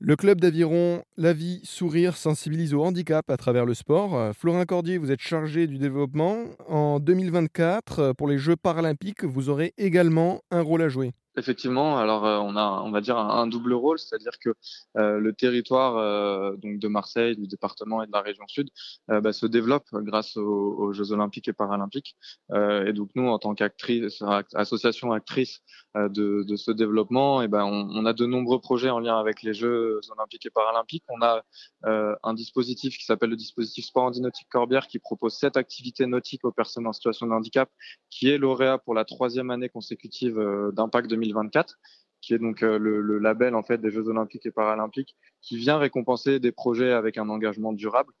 Le club d'aviron La Vie Sourire sensibilise au handicap à travers le sport. Euh, Florin Cordier, vous êtes chargé du développement. En 2024, euh, pour les Jeux paralympiques, vous aurez également un rôle à jouer. Effectivement, alors euh, on a, on va dire un, double rôle, c'est-à-dire que euh, le territoire euh, donc de Marseille, du département et de la région sud bah, se développe grâce aux, Jeux olympiques et paralympiques. et donc nous, en tant qu'actrice, association actrice de, ce développement, et ben on, a de nombreux projets en lien avec les Jeux olympiques et paralympiques. On a un dispositif qui s'appelle le dispositif Sport Handinautique Corbière, qui propose sept activités nautiques aux personnes en situation de handicap, qui est lauréat pour la troisième année consécutive d'Impact 2020 2024, qui est donc euh, le, label en fait des Jeux Olympiques et Paralympiques, qui vient récompenser des projets avec un engagement durable.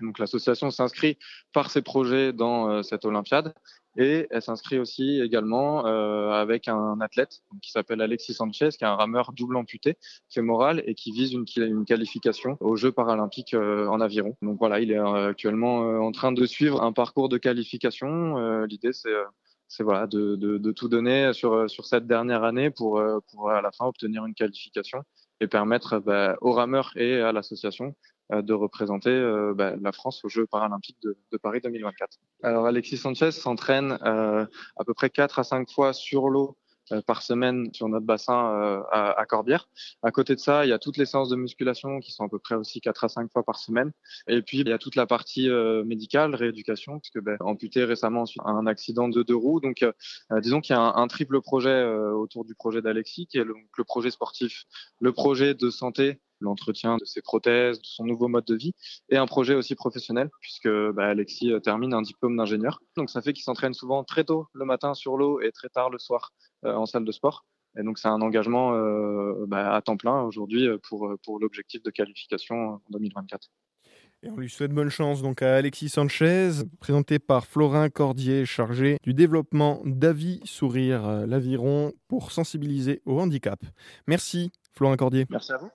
Donc l'association s'inscrit par ses projets dans euh, cette Olympiade et elle s'inscrit aussi également euh, avec un athlète qui s'appelle Alexis Sanchez, qui est un rameur double amputé fémoral et qui vise une qualification aux Jeux paralympiques en aviron. Donc voilà, il est actuellement en train de suivre un parcours de qualification. L'idée c'est c'est voilà de, de, tout donner sur, sur cette dernière année pour, euh, pour à la fin obtenir une qualification et permettre bah, aux rameurs et à l'association euh, de représenter euh, bah, la France aux Jeux paralympiques de, de, Paris 2024. Alors Alexis Sanchez s'entraîne à peu près 4 à 5 fois sur l'eau euh, par semaine sur notre bassin euh, à, Corbière. À côté de ça, il y a toutes les séances de musculation qui sont à peu près aussi 4 à 5 fois par semaine. Et puis, il y a toute la partie euh, médicale, rééducation, puisque ben, amputé récemment un accident de deux roues. Donc, disons qu'il y a un, triple projet autour du projet d'Alexis, qui est le projet sportif, le projet de santé l'entretien de ses prothèses, de son nouveau mode de vie, et un projet aussi professionnel, puisque bah, Alexis termine un diplôme d'ingénieur. Donc ça fait qu'il s'entraîne souvent très tôt le matin sur l'eau et très tard le soir euh, en salle de sport. Et donc c'est un engagement euh, bah, à temps plein aujourd'hui euh, pour, pour l'objectif de qualification en 2024. Et on lui souhaite bonne chance donc à Alexis Sanchez, présenté par Florin Cordier, chargé du développement d'Avis Sourire l'Aviron pour sensibiliser au handicap. Merci Florin Cordier. Merci à vous.